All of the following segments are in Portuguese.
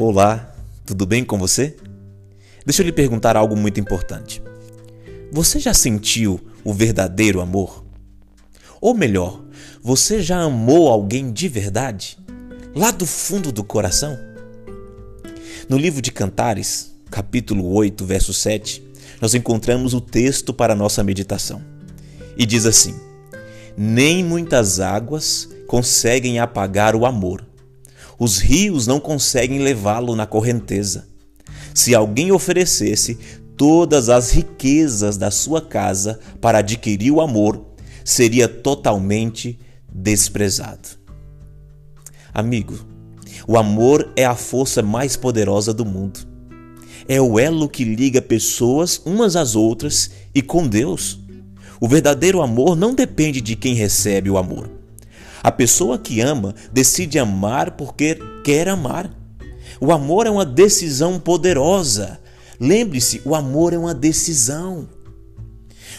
Olá, tudo bem com você? Deixa eu lhe perguntar algo muito importante. Você já sentiu o verdadeiro amor? Ou melhor, você já amou alguém de verdade? Lá do fundo do coração? No livro de Cantares, capítulo 8, verso 7, nós encontramos o texto para nossa meditação. E diz assim: Nem muitas águas conseguem apagar o amor, os rios não conseguem levá-lo na correnteza. Se alguém oferecesse todas as riquezas da sua casa para adquirir o amor, seria totalmente desprezado. Amigo, o amor é a força mais poderosa do mundo. É o elo que liga pessoas umas às outras e com Deus. O verdadeiro amor não depende de quem recebe o amor, a pessoa que ama decide amar porque quer amar. O amor é uma decisão poderosa. Lembre-se, o amor é uma decisão.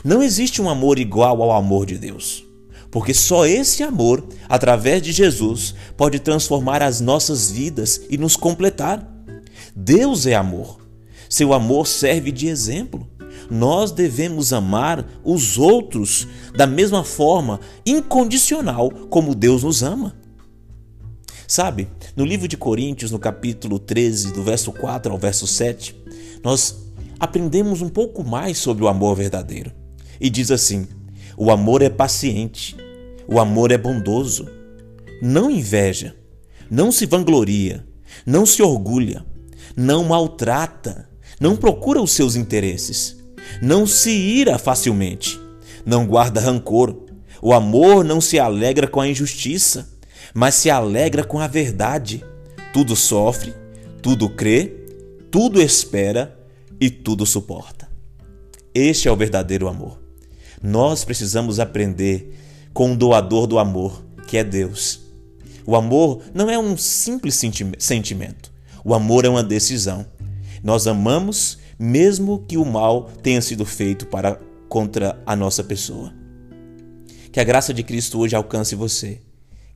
Não existe um amor igual ao amor de Deus, porque só esse amor, através de Jesus, pode transformar as nossas vidas e nos completar. Deus é amor. Seu amor serve de exemplo nós devemos amar os outros da mesma forma, incondicional, como Deus nos ama. Sabe, no livro de Coríntios, no capítulo 13, do verso 4 ao verso 7, nós aprendemos um pouco mais sobre o amor verdadeiro. E diz assim: o amor é paciente, o amor é bondoso, não inveja, não se vangloria, não se orgulha, não maltrata, não procura os seus interesses não se ira facilmente, não guarda rancor. O amor não se alegra com a injustiça, mas se alegra com a verdade. Tudo sofre, tudo crê, tudo espera e tudo suporta. Este é o verdadeiro amor. Nós precisamos aprender com o doador do amor, que é Deus. O amor não é um simples sentimento. O amor é uma decisão. Nós amamos mesmo que o mal tenha sido feito para contra a nossa pessoa. Que a graça de Cristo hoje alcance você.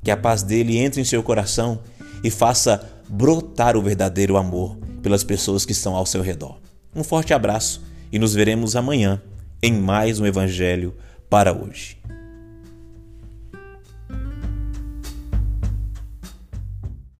Que a paz dele entre em seu coração e faça brotar o verdadeiro amor pelas pessoas que estão ao seu redor. Um forte abraço e nos veremos amanhã em mais um Evangelho para hoje.